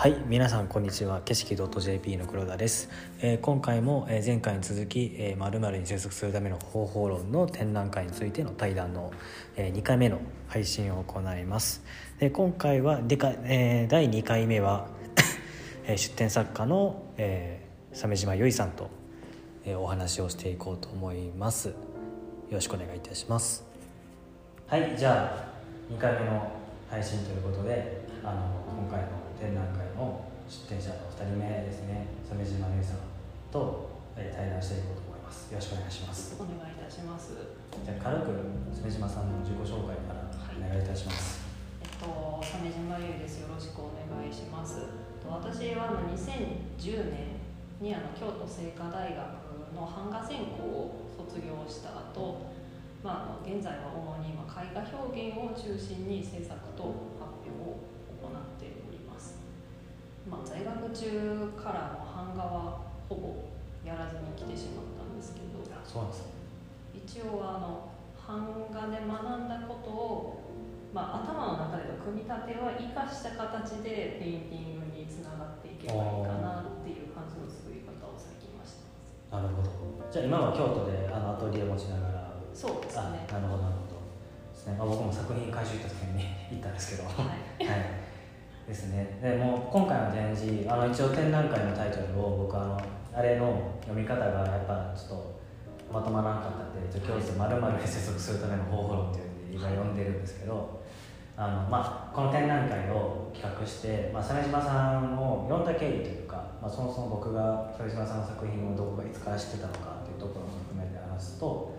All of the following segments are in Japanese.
はい皆さんこんにちは。景色 .jp の黒田です、えー今回も、え前回に続き「えー、〇〇に接続するための方法論」の展覧会についての対談の、え2回目の配信を行います。で今回はでか、えー第2回目は、え出展作家の、えー鮫島由衣さんと、えーお話をしていこうと思います。よろしくお願いいたします。はいじゃあ2回目の配信ということであの今回の展覧会の出展者の2人目ですね鮫島由衣さんと、えー対談していこうと思いますよろしくお願いしますお願いいたします。じゃあ軽く鮫島さんの自己紹介からお願いいたします、えっと鮫島優です。よろしくお願いします。と私はあの2010年にあの京都精華大学の版画専攻を卒業した後、まああの現在は主に今絵画表現を中心に制作と発表を行っております。まあ在学中からの版画はほぼやらずに来てしまったんですけど。あそうなんですね。一応あの版画で学んだことを、まあ、頭の中での組み立ては生かした形でペインティングにつながっていけばいいかなっていう感じの作り方を最近はしてまなるほど。じゃあ今は京都であのアトリエを持ちながら。すそうですあねなるほどなるほど。ですね、まあ、僕も作品回収行った時に行ったんですけど。はい。はい、ですね。でも今回の展示あの一応展覧会のタイトルを僕あのあれの読み方がやっぱちょっとまとまらなかったんでちょ今日まるまるに接続するための方法論っていうので今読んでるんですけどあの、まあ、この展覧会を企画して、まあ、鮫島さんを呼んだ経緯というか、まあ、そもそも僕が鮫島さんの作品をどこかいつから知ってたのかっていうところも含めて話すと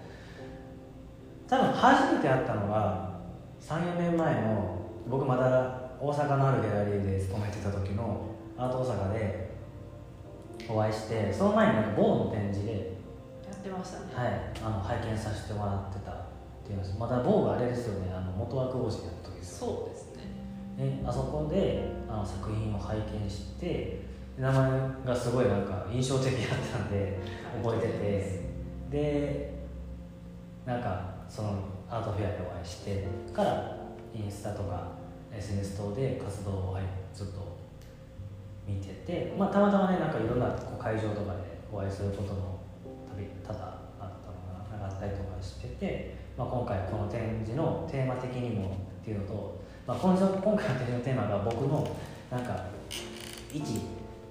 多分初めて会ったのが34年前の僕まだ大阪のあるギャラリーで勤めてた時のアート大阪でお会いしてその前になんか某の展示で、やってましたね、はい、あの拝見させてもらってたっていうまだ某があれですよね。あの元枠王子やった時ですよそうですね。ね、あそこであの作品を拝見して名前がすごいなんか印象的だったんで覚えてて。でなんかそのアートフェアでお会いしてからインスタとか SNS 等で活動をずっと見てて、まあ、たまたまねなんかいろんなこう会場とかでお会いすることもたび多々あったのがあったりとかしてて、まあ、今回この展示のテーマ的にもっていうのと、まあ、今今回の展示のテーマが僕のなんか一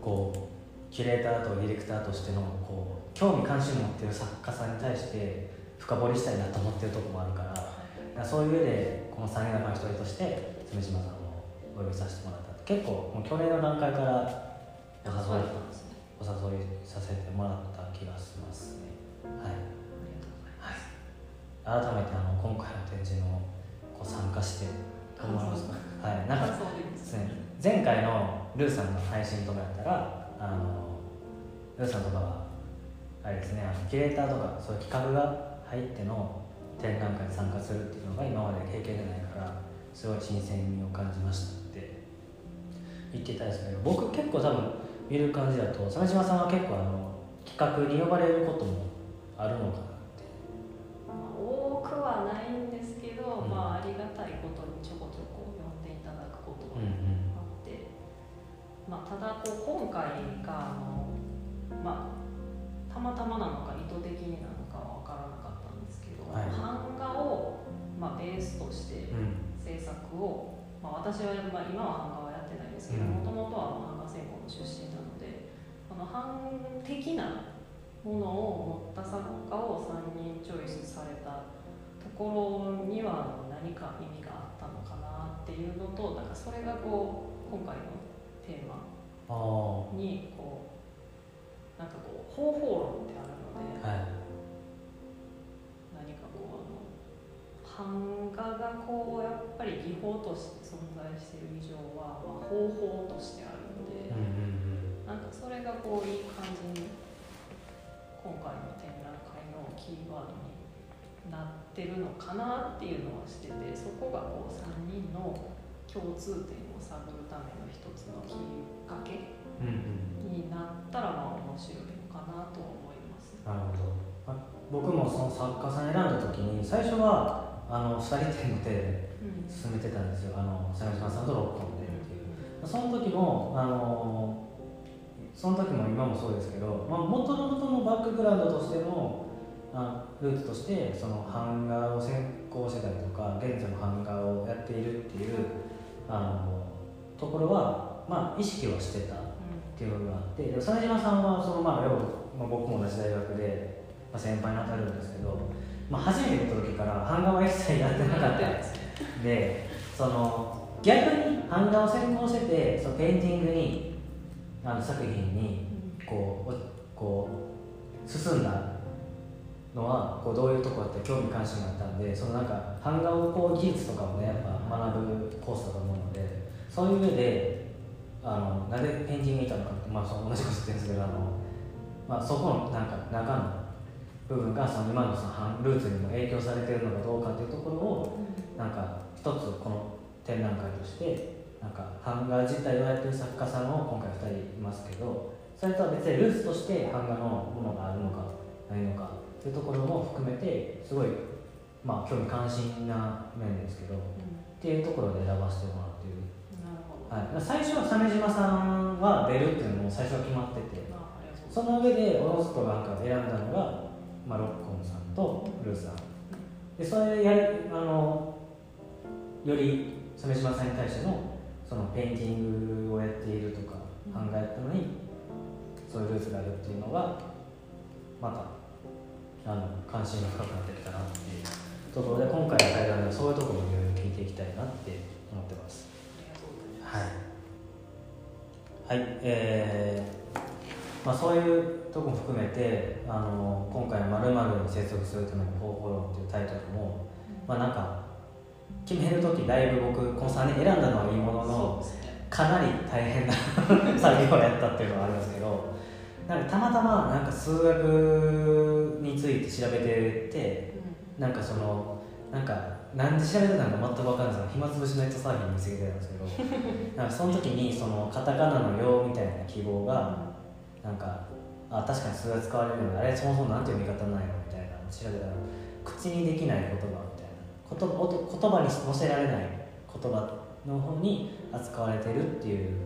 こうキュレーターとディレクターとしてのこう興味関心持ってる作家さんに対して深掘りしたいなと思ってるとこもあるからそういう上でこの3人の中の一人として鮫島さんをお呼びさせてもらった結構もう去年の段階からお誘いお誘いさせてもらった気がしますねはい改めてあの今回の展示のこう参加して思いますかはい。なんかでですすね前回のルーさんの配信とかやったらあのルーさんとかはあれですねあのキュレーターとかそういう企画が入っての展覧会に参加するっていうのが今まで経験がないからすごい新鮮味を感じましたって言っていたんですけど僕結構多分見る感じだと鮫島さんは結構あの企画に呼ばれることもあるのかなって。まあ、多くはないんですけど、うん。まあありがたいことにちょこちょこ読んでいただくことはうんうん。あって、まあ、ただこう今回があの、まあ、たまたまなのか意図的になのかは分からなかったんですけど、はい。版画を、まあ、ベースとしてうん制作を、まあ、私は、まあ、今は版画はやってないんですけどうん。もともとは版画専攻の出身なのでこの版的なものを持った作家を3人チョイスされたところには何か意味があったのかなっていうのとなんかそれがこう今回のテーマにこうなんかこう方法論ってあるのではい版画がこうやっぱり技法として存在している以上は、まあ、方法としてあるのでうなんかそれがこういい感じに今回の展覧会のキーワードになってるのかなっていうのはしててそこがこう3人の共通点を探るための一つのきっかけになったらまあ面白いのかなと思います。なるほど。あ僕もその作家さん選んだ時に最初はあの2人展の手でうん進めてたんですよ。あの鮫島さんとロッコンでっていう。その時もあのその時も今もそうですけど、まあ、元々のバックグラウンドとしてのあルーツとしてその版画を専攻してたりとか現在の版画をやっているっていうあのところは、まあ、意識はしてたっていうのがあってで鮫島さんはその、まあ、まあ、僕も同じ大学で、まあ、先輩に当たるんですけど、まあ、初めて見た時から版画は一切やってなかったんでその逆に版画を専攻しててそのペインティングにあの作品にこうおこう進んだのはこうどういうところって興味関心があったんでそのなんか版画をこう技術とかもねやっぱ学ぶコースだと思うのでそういう上であのなぜペンティングにいたのかって、まあ、その同じこと言ってるんですけどあの、まあ、そこのなんか中の部分がその今のそのルーツにも影響されているのかどうかっていうところをなんか一つこの展覧会としてなんか版画自体をやってる作家さんを今回2人いますけどそれとは別にルーツとして版画のものがあるのかないのかっていうところも含めてすごいまあ興味関心な面ですけど、っていうところで選ばせてもらっているはい、最初は鮫島さんは出るっていうのも最初は決まっててその上でおのずとなんか選んだのが、まあ、ロッコンさんとルーさん。でそれやりあのより鮫島さんに対してのそのペインティングをやっているとか考えたのにそういうルーツがあるっていうのがまたあの関心が深くなってきたなっていうところで今回の対談ではそういうところもいろいろ聞いていきたいなって思ってます。はい、はい、えー、まあ、そういうとこも含めてあの今回「まるに接続するための方法論」っていうタイトルも、まあなんか決める時だいぶ僕この3人選んだのはいいものの、かなり大変な 作業をやったっていうのはあるんですけどなんかたまたまなんか数学について調べてて、うん、なんかそのなんか何で調べてたのか全く分かんないですけど暇つぶしのネットサーフィン見つけてたんですけど なんかその時にそのカタカナの「よ」みたいな記号がなんかあ確かに数学使われるのであれそもそも何て読み方なんやろみたいな。調べたら口にできない言葉言言葉に載せられない言葉の方に扱われてるっていう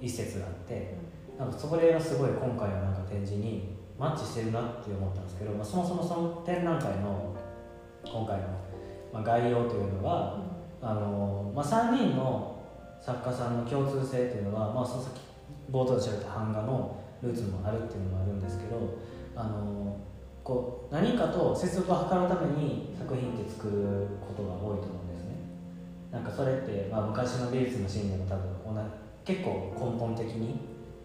一節があってなんかそれがすごい今回のなんか展示にマッチしてるなって思ったんですけど、まあ、そもそもその展覧会の今回の、まあ、概要というのは、うん、あのまあ、3人の作家さんの共通性っていうのは、まあ、その先冒頭で調べた版画のルーツもあるっていうのもあるんですけどあのこう何かと接続を図るために作品って作ることが多いと思うんですね。なんかそれって、まあ、昔の美術のシーンでも多分結構根本的に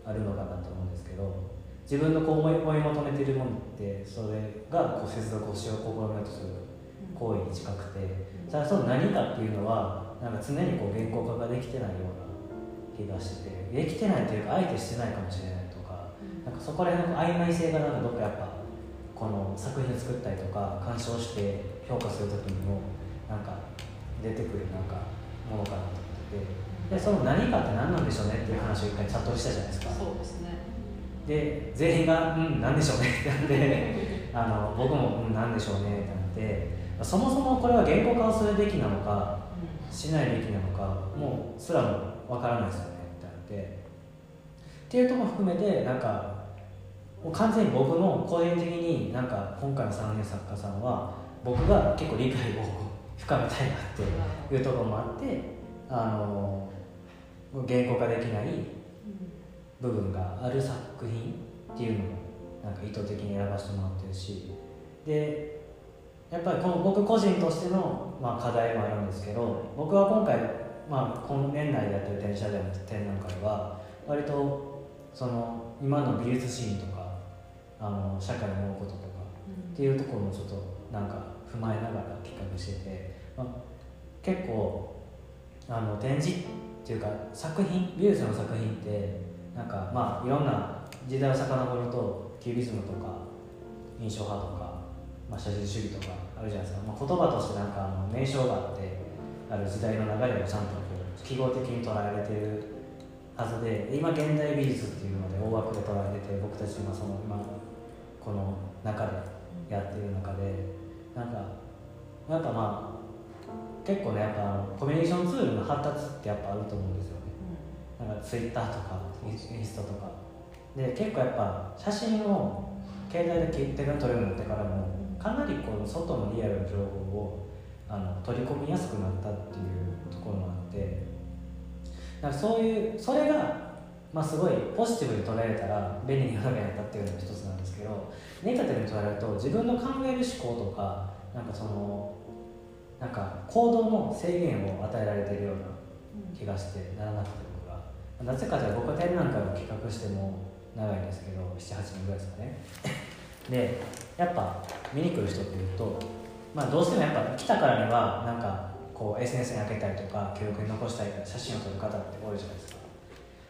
あるのかなと思うんですけど自分のこう思い追い求めているものってそれがこう接続をしよう試みようとする行為に近くてただその何かっていうのはなんか常にこう原稿化ができてないような気がしててできてないというかあえてしてないかもしれないなんかそこら辺の曖昧性がなんかどっかやっぱこの作品を作ったりとか鑑賞して評価する時にもなんか出てくるなんかものかなと思ってて。でその何かって何なんでしょうねっていう話を一回チャットしたじゃないですか。そうですね。で全員が「うん何でしょうね」ってなってあの僕も「うん何でしょうね」ってなってそもそもこれは言語化をするべきなのか、しないべきなのかもうすらもわからないですよねってなって。っていうとこも含めてなんか完全に僕の個人的になんか今回の3年作家さんは僕が結構理解を深めたいなっていうところもあってあの言語化できない部分がある作品っていうのもなんか意図的に選ばせてもらってるしでやっぱりこの僕個人としての、まあ、課題もあるんですけど僕は今回、まあ、今年内でやってる電車での展覧会は割とその今の美術シーンとかあの社会の思うこととかっていうところもちょっとなんか踏まえながら企画してて、まあ、結構あの展示っていうか作品美術の作品ってなんかまあいろんな時代を遡るとキュービズムとか印象派とか、まあ、写実主義とかあるじゃないですか、まあ、言葉としてなんかあの名称があってある時代の流れをちゃんとこう記号的に捉えられてるはずで今現代美術っていうので大枠で捉えてて僕たち今その今この中でやってる中でなんかやっぱまあ結構ねやっぱコミュニケーションツールの発達ってやっぱあると思うんですよね、なんかツイッターとかインスタとか。で結構やっぱ写真を携帯で手が撮れるようになってからもかなりこう外のリアルな情報をあの取り込みやすくなったっていうところもあって。だからそういうそれが、まあ、すごいポジティブに捉えたら便利に世の中になったっていうのが一つなんですけどネガティブに捉えると自分の考える思考とかなんかそのなんか行動の制限を与えられているような気がしてならなくて僕がなぜかというと僕は展覧会を企画しても長いんですけど78年ぐらいですかね。でやっぱ見に来る人っていうとまあどうしてもやっぱ来たからにはなんかこう SNS に開けたりとか記録に残したいから写真を撮る方って多いじゃないですか。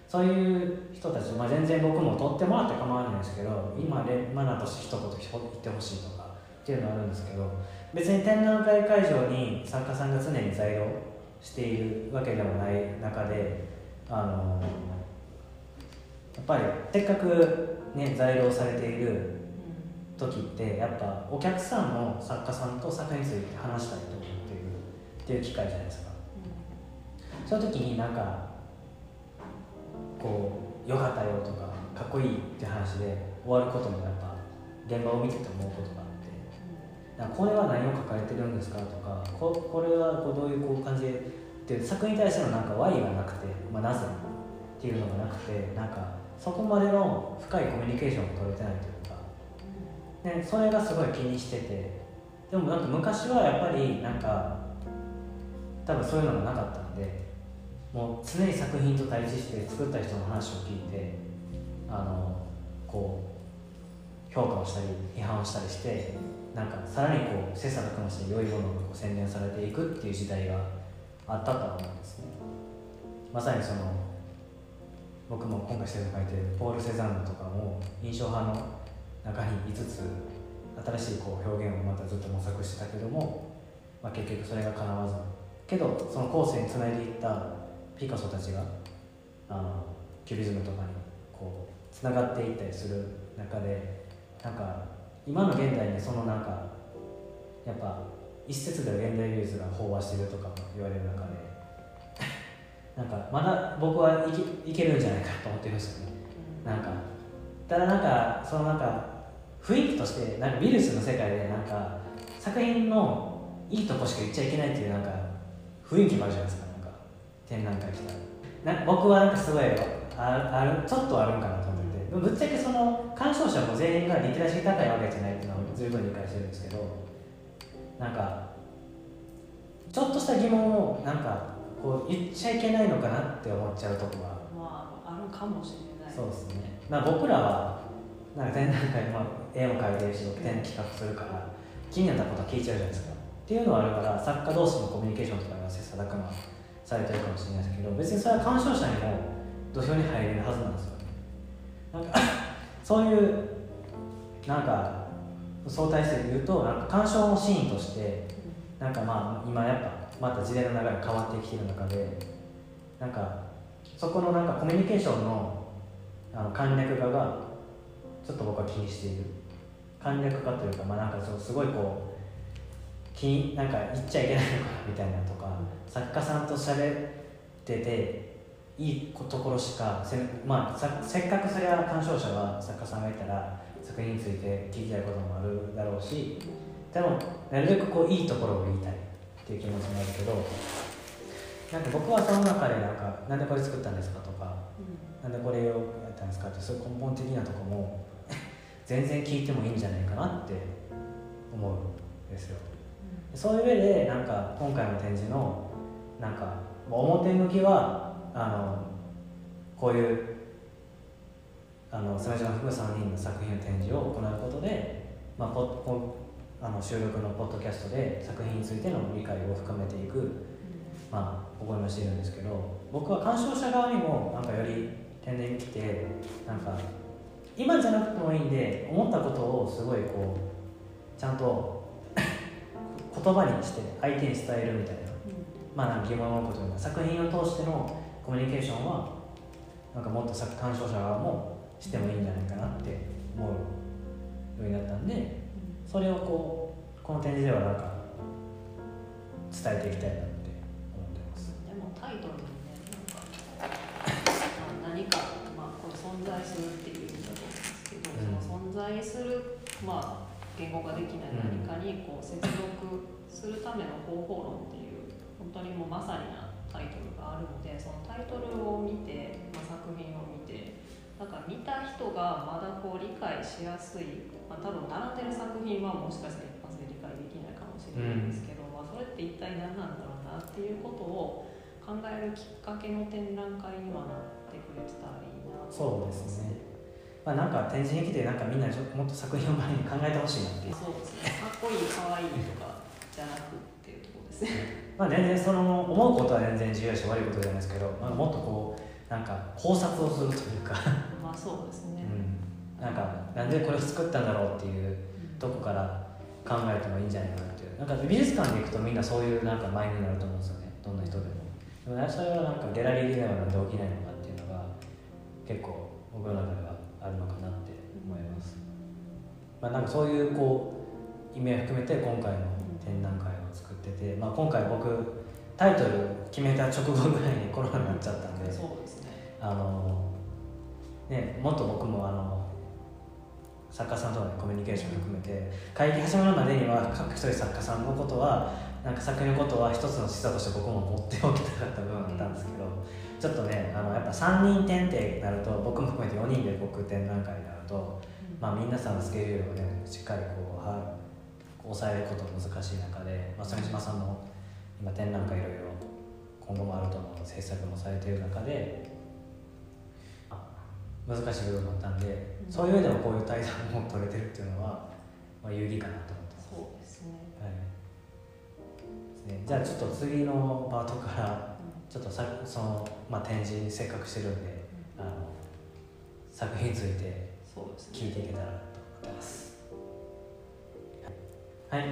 そういう人たち、まあ、全然僕も撮ってもらって構わないんですけど今でマナーとして一言言ってほしいとかっていうのはあるんですけど別に展覧会会場に作家さんが常に在庫しているわけでもない中であのやっぱりせっかく、ね、在庫されている時ってやっぱお客さんも作家さんと作品について話したいと思っているっていう機会じゃないですか、その時になんかこう「よかったよ」とか「かっこいい」って話で終わることもやっぱ現場を見てて思うことがあってなこれは何を抱えてるんですかとかここれはこうどういうこう感じでって作品に対してのなんか Y がなくて、まあ、なぜっていうのがなくてなんかそこまでの深いコミュニケーションが取れてないというか、ね、それがすごい気にしててでもなんか昔はやっぱりなんか多分そういうのがなかった。もう常に作品と対峙して作った人の話を聞いてあのこう評価をしたり批判をしたりしてなんかさらにこう切磋琢磨して良いものが洗練されていくっていう時代があったと思うんですね。まさにその僕も今回してる書いてるポール・セザンヌとかも印象派の中に5つ新しいこう表現をまたずっと模索してたけども、まあ、結局それが叶わず。けどその後世につないでいったピカソたちがあのキュビズムとかにこうつながっていったりする中でなんか今の現代にそのなんかやっぱ一説では現代美術が飽和してるとかも言われる中で なんかまだ僕はいけいけるんじゃないかと思ってるんですよね。なんかただなんかそのなんか雰囲気としてなんか美術の世界でなんか作品のいいとこしか言っちゃいけないっていうなんか雰囲気もあるじゃないですか。展覧会来たらな僕はなんかすごいああるちょっとあるんかなと思って。てぶっちゃけその鑑賞者も全員がリテラシー高いわけじゃないっていうのは十分理解してるんですけどなんかちょっとした疑問をなんかこう言っちゃいけないのかなって思っちゃうとこが。まああるかもしれない。そうですね、まあ、僕らはなんか展覧会、まあ、絵も描いてるし展企画するから気になったことは聞いちゃうじゃないですか。っていうのはあるから作家同士のコミュニケーションとかが切磋琢磨されてるかもしれないですけど別にそれは鑑賞者にも土俵に入れるはずなんですよ。なんか そういうなんか相対性で言うとなんか鑑賞のシーンとしてなんかまあ今やっぱまた時代の流れ変わってきてる中でなんかそこのなんかコミュニケーションのあの簡略化がちょっと僕は気にしている。簡略化というかまあなんかすごいこう気なんか言っちゃいけないのかなみたいなとか作家さんと喋ってていいところしかせ,、まあ、させっかくそれは鑑賞者は作家さんがいたら作品について聞きたいこともあるだろうしでもなるべくこういいところを言いたいっていう気持ちもあるけどなんか僕はその中でなんか「なんでこれ作ったんですか?」とか「なんでこれをやったんですか?」ってそういう根本的なとこも 全然聞いてもいいんじゃないかなって思うんですよ。そういう上でなんか今回の展示のなんか表向きはあのこういうあの鮫島含3人の作品の展示を行うことで、まあ、ポポあの収録のポッドキャストで作品についての理解を深めていく、まあ、試みをしているんですけど僕は鑑賞者側にもなんかより天然に来てなんか今じゃなくてもいいんで思ったことをすごいこうちゃんと言葉にして相手に伝えるみたいな、まあ疑問を持ことな作品を通してのコミュニケーションはなんかもっと鑑賞者側もしてもいいんじゃないかなって思うようになったんでそれをこうこの展示ではなんか伝えていきたいなって思ってます。でもタイトルにねなんか何か、まあ、この存在するっていう意味だと思うんですけど、その存在するまあ言語ができない何かにこう接続するための方法論っていう本当にもうまさになタイトルがあるのでそのタイトルを見て、まあ、作品を見てなん。か見た人がまだこう理解しやすい、まあ、多分並ん。でる作品はもしかしたら一発で理解できないかもしれないんですけど、まあ、それって一体何なんだろうなっていうことを考えるきっかけの展覧会にはなってくれてたらいいなとそうですねまあなんか展示に来てなんかみんなちょもっと作品を前に考えてほしいなっていう。そうですね。かっこいいかわいいとかじゃなくっていうところですね。まあ全然その思うことは全然自由だし悪いことじゃないですけど、まあ、もっとこうなんか考察をするというか、まあそうですね、うん、なんかなんでこれを作ったんだろうっていうとこから考えてもいいんじゃないかなっていう。なんか美術館に行くとみんなそういうなんかマインドになると思うんですよね。どんな人でも。でもそれはなんかギャラリーではなんで起きないのかっていうのが結構僕の中ではあるのかなって思います、まあ、なんかそういうこう意味を含めて今回の展覧会を作ってて、まあ、今回僕タイトル決めた直後ぐらいにコロナになっちゃったんで、そうですね。あのねもっと僕もあの作家さんとのコミュニケーション含めて会議始まるまでには各一人作家さんのことはなんか作品のことは一つの示唆として僕も持っておきたかった部分があったんですけど、ちょっとねあのやっぱ3人展ってなると僕も含めて4人で僕展覧会になると、まあ、皆さんのスケジュールをねしっかりこうは抑えること難しい中で、まあ、鮫島さんも今展覧会いろいろ今後もあると思う制作もされている中であ難しい部分もあったんで、うん。そういう意味でもこういう対談も取れてるっていうのは、まあ、有意義かなと思ねじゃあちょっと次のパートからちょっとさその、まあ、展示にせっかくしてるんであの作品について聞いていけたらと思ってます。はい。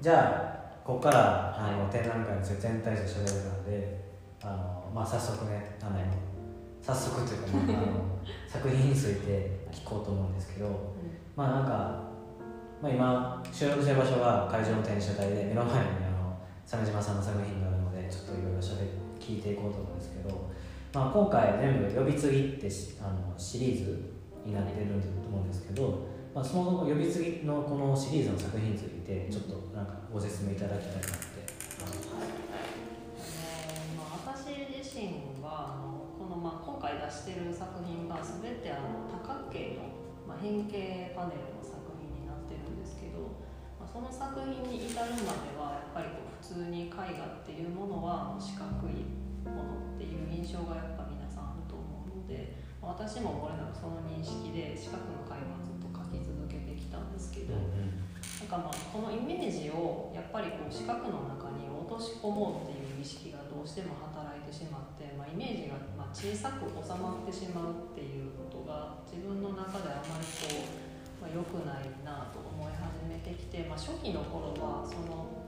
じゃあここからあの展覧会について全体として喋るのであの、まあ、早速ねあの、早速というか、まあ、あの作品について聞こうと思うんですけどまあなんか、まあ、今収録してる場所が会場の展示車体で目の前に鮫島さんの作品があるのでちょっといろいろしゃべ聞いていこうと思うんですけど、まあ、今回全部「呼び継ぎ」ってしあのシリーズになってると思うんですけど、まあ、その呼び継ぎのこのシリーズの作品についてちょっとなんかご説明いただきたいなって。あのまあ、私自身はあのこの、まあ、今回出してる作品が全てあの多角形の、まあ、変形パネルの作品になってるんですけど、まあ、その作品に至るまではやっぱりこう通に絵画っていうものは四角いものっていう印象がやっぱ皆さんあると思うので、まあ私も漏れなくその認識で四角の絵画をずっと描き続けてきたんですけど。なんかまあこのイメージをやっぱりこう四角の中に落とし込もうっていう意識がどうしても働いてしまって、まあ、イメージがまあ小さく収まってしまうっていうことが自分の中であまりこう、まあ、良くないなと思い始めてきて、まあ、初期の頃はその、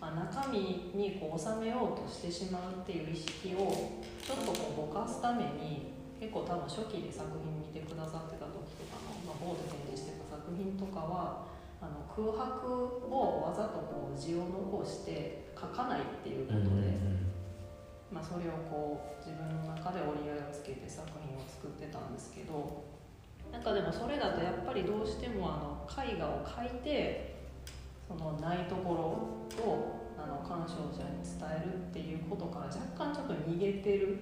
まあ、中身にこう収めようとしてしまうっていう意識をちょっとこうぼかすために結構多分初期で作品見てくださってた時とかの、まあ、ボード展示してた作品とかはあの空白をわざとこう字を残して書かないっていうことで、まあ、それをこう自分の中で折り合いをつけて作品を作ってたんですけどなんかでもそれだとやっぱりどうしてもあの絵画を描いてそのないところをあの鑑賞者に伝えるっていうことから若干ちょっと逃げてる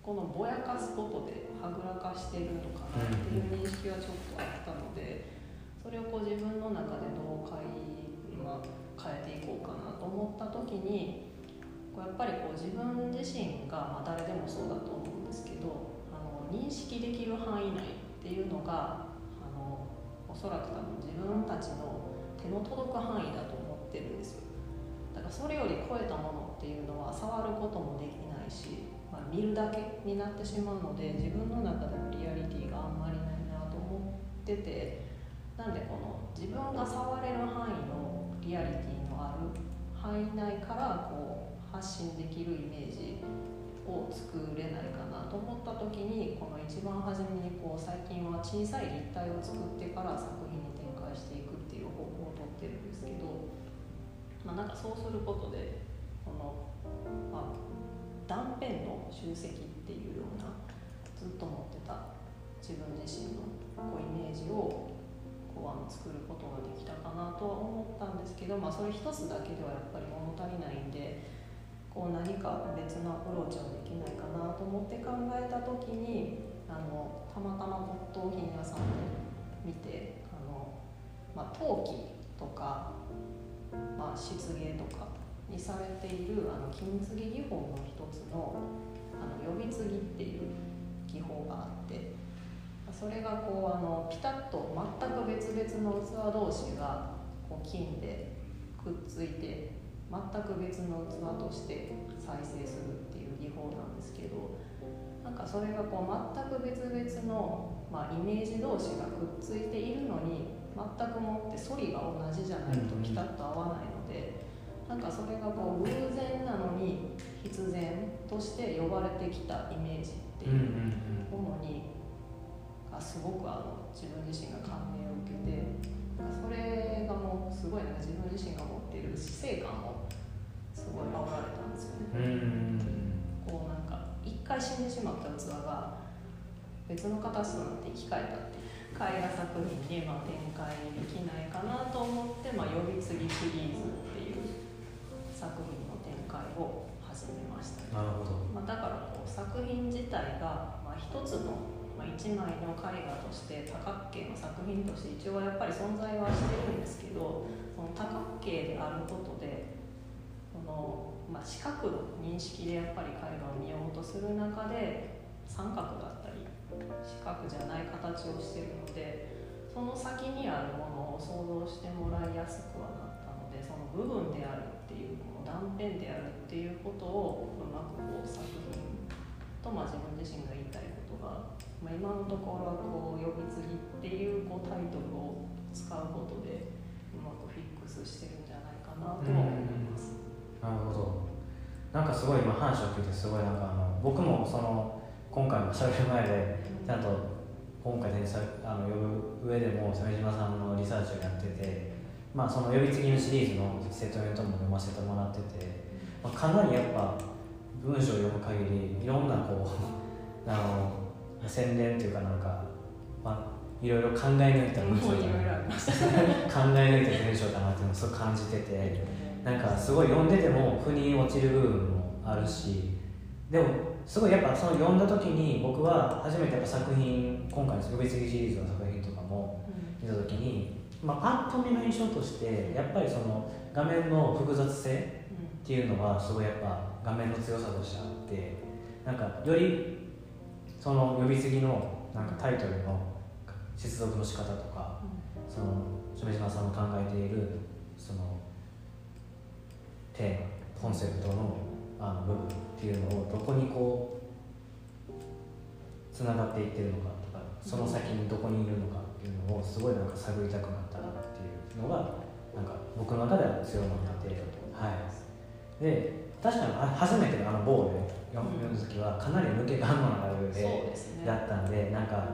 このぼやかすことではぐらかしてるのかなっていう認識はちょっとあったのでそれをこう自分の中でどう変え,、まあ、変えていこうかなと思った時にこうやっぱりこう自分自身が、まあ、誰でもそうだと思うんですけどあの認識できる範囲内っていうのがあのおそらく多分自分たちの手の届く範囲だと思ってるんですよ。だからそれより超えたものっていうのは触ることもできないし、まあ、見るだけになってしまうので自分の中でのリアリティがあんまりないなと思っててなんでこの自分が触れる範囲のリアリティのある範囲内からこう発信できるイメージを作れないかなと思った時にこの一番初めにこう最近は小さい立体を作ってから作品けど、まあ、なんかそうすることでこの、まあ、断片の集積っていうようなずっと持ってた自分自身のこうイメージをこうあの作ることができたかなとは思ったんですけど、まあ、それ一つだけではやっぱり物足りないんでこう何か別のアプローチをできないかなと思って考えた時にあのたまたま骨董品屋さんで見てあの、ま、陶器とか、まあ、漆芸とかにされているあの金継ぎ技法の一つのあの呼び継ぎっていう技法があってそれがこうあのピタッと全く別々の器同士がこう金でくっついて全く別の器として再生するっていう技法なんですけどなんかそれがこう全く別々の、まあ、イメージ同士がくっついているのに全くもって反りが同じじゃないとピタッと合わないので。なんかそれがこう偶然なのに必然として呼ばれてきたイメージっていうものにがすごくあの自分自身が感銘を受けてそれがもうすごいなんか自分自身が持っている死生観をすごい煽られたんですよね。こうなんか一回死んでしまった器が別の形となって生き返ったって絵画作品にまあ展開できないかなと思って、まあ、呼び継ぎシリーズっていう作品の展開を始めました。なるほど、まあ、だからこう作品自体が、まあ、一つの、まあ、一枚の絵画として多角形の作品として一応やっぱり存在はしてるんですけどその多角形であることでこの、まあ、四角の認識でやっぱり絵画を見ようとする中で三角だったり四角じゃない形をしているのでその先にあるものを想像してもらいやすくはなったのでその部分であるっていうこの断片であるっていうことをうまくこう作品と、まあ、自分自身が言いたいことが、まあ、今のところはこう「呼び継ぎ」っていうこうタイトルを使うことでうまくフィックスしてるんじゃないかなとは思います。なるほどなんかすごい今話を聞いてすごいなんかあの僕もその今回もしゃべる前でちゃんと今回でさあの呼ぶ上でも鮫島さんのリサーチをやってて、まあ、その呼び継ぎのシリーズのセットメントも読ませてもらってて、まあ、かなりやっぱ文章を読む限りいろんなこう あの洗練っていうかなんか、まあ、いろいろ考え抜いた文章いろいろありました考え抜いた文章だなっていうのをすごい感じててなんかすごい読んでても腑に落ちる部分もあるしでもすごいやっぱその読んだ時に僕は初めてやっぱ作品今回の呼び継ぎシリーズの作品とかも見た時に、まあ、パッと見の印象としてやっぱりその画面の複雑性っていうのはすごいやっぱ画面の強さとしてあってなんかよりその呼び継ぎのなんかタイトルの接続の仕方とかその鮫島さんの考えているそのテーマコンセプトのあの部分っていうのをどこにこうつながっていってるのかとかその先にどこにいるのかっていうのをすごいなんか探りたくなったなっていうのがなんか僕の中では強まってて、はい、で確かにあ初めてあの某で読む時はかなり抜け感のあるでだったんでなんか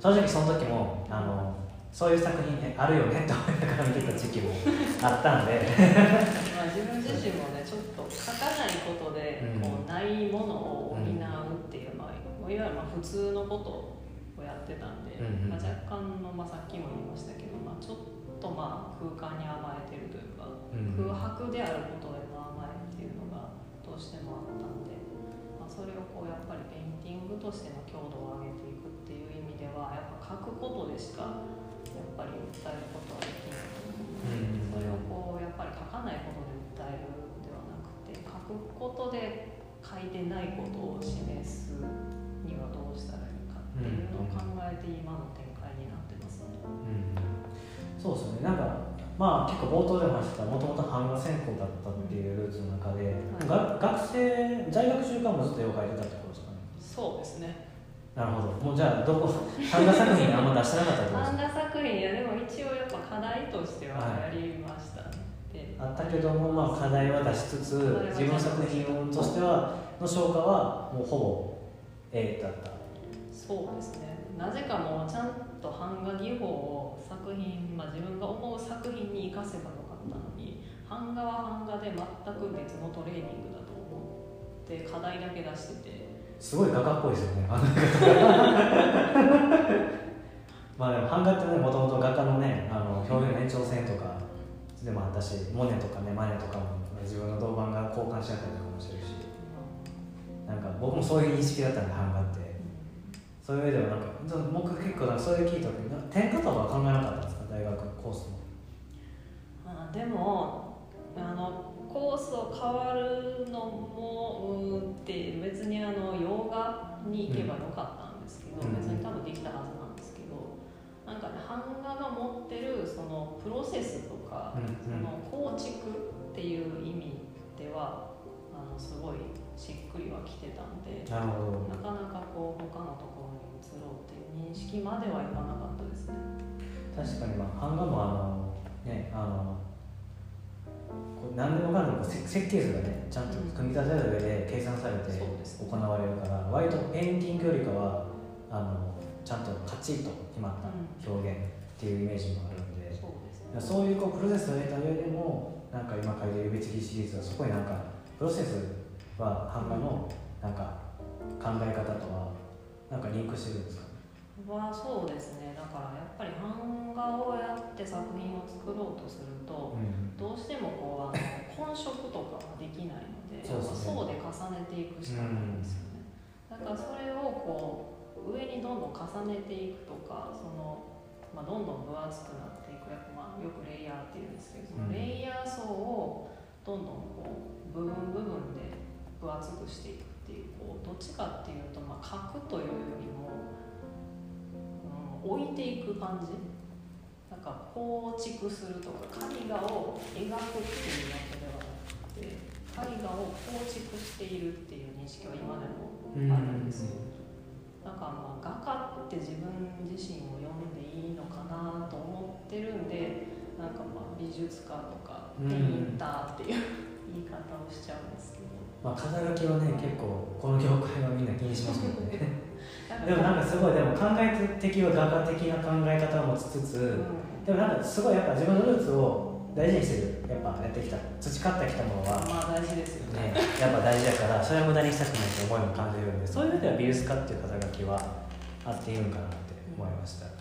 正直その時もあのそういう作品ねあるよねって思いながら見てた時期も あったんで。まあ自分自身もねちょっと書かないことでうん。こうないものを補うっていう、まあ、いわゆるまあ普通のことをやってたんで、うんうんまあ、若干の、まあ、さっきも言いましたけど、まあ、ちょっとまあ空間に甘えてるというか、うん。空白であることへの甘えっていうのがどうしてもあったんで、まあ、それをこうやっぱりペインティングとしての強度を上げていくっていう意味ではやっぱ書くことでしかやっぱり訴えることはできないうので。それをこうやっぱり書かないことで訴えるんではなくて書くことで書いてないことを示すにはどうしたらいいかっていうのを考えて今の展開になってますね。うんそうですよねなんかまあ結構冒頭でも話したもともと版画専攻だったっていうルーツの中で、が学生在学中間もずっと絵を描いてたってことですかねそうですね。なるほどもうじゃあどこ版画作品あんま出してなかったってことです漫か画作品いやでも一応やっぱ課題としてはやりましたね。であったけども、まあ、課題は出しつつ自分の作品としてはの消化はもうほぼ A だったそうですね。なぜかもうちゃんと版画技法を作品、まあ、自分が思う作品に生かせばよかったのに版画は版画で全く別のトレーニングだと思って課題だけ出しててすごい画家っぽいですよね。あの まあでも版画ってねもともと画家のねあの表現の延長線とかでもあったしモネとかねマネとかも自分の銅板が交換し合ったりとかもしてるし。なんか僕もそういう認識だったんで版画って。そういう上ではなんか僕結構なんかそういう聞いた時点火とかは考えなかったんですか？大学コースもあでもあのコースを変わるのもうーんって別にあの洋画に行けばよかったんですけど、うん。別に多分できたはずなんですけどなんかね版画が持ってるそのプロセスとか、うん。その構築っていう意味ではあのすごいしっくりはきてたんでなるほど。なかなかこう他のところに移ろうっていう認識まではいかなかったですね。確かにまあ版画もあのねあのこう何でもかんでも設設計図がねちゃんと組み立てた上で計算されて行われるから割とペインティングよりかはあのちゃんとカチッと決まった表現っていうイメージもあるんでそうですね。そういうこうプロセスを得た上でもなんか今書いてる呼び継ぎシリーズはそこになんかプロセスは版画のなんか考え方とはなんかリンクしてるんですか？ねはそうですね。だからやっぱり版画をやって作品を作ろうとするとうん。どうしてもこうあの本色とかはできないのでそうですね。層で重ねていくしかないんですよね、だからそれをこう上にどんどん重ねていくとかその、まあ、どんどん分厚くなっていく。やっぱ、まあ、よくレイヤーっていうんですけどそのレイヤー層をどんどんこう部分部分で分厚くしていくっていうこうどっちかっていうと、まあ、描くというよりも、うん、置いていく感じか構築するとか絵画を描くっていうわけではなくて絵画を構築しているっていう認識は今でもあるんですよ。なんかまあ画家って自分自身を読んでいいのかなと思ってるんでなんかまあ美術家とかペインターっていう言い方をしちゃうんですけど。まあ、肩書きはね結構この業界はみんな気にしますけどねでもなんかすごいでも考え的は画家的な考え方を持ちつつ、うん。でもなんかすごいやっぱ自分のルーツを大事にしてる。やっぱやってきた培ってきたものは。まあ大事ですよね。ねやっぱ大事だからそれは無駄にしたくない。という思いも感じるんでそういう意味では美術家っていう肩書きはあっていいのかなって思いました、ね。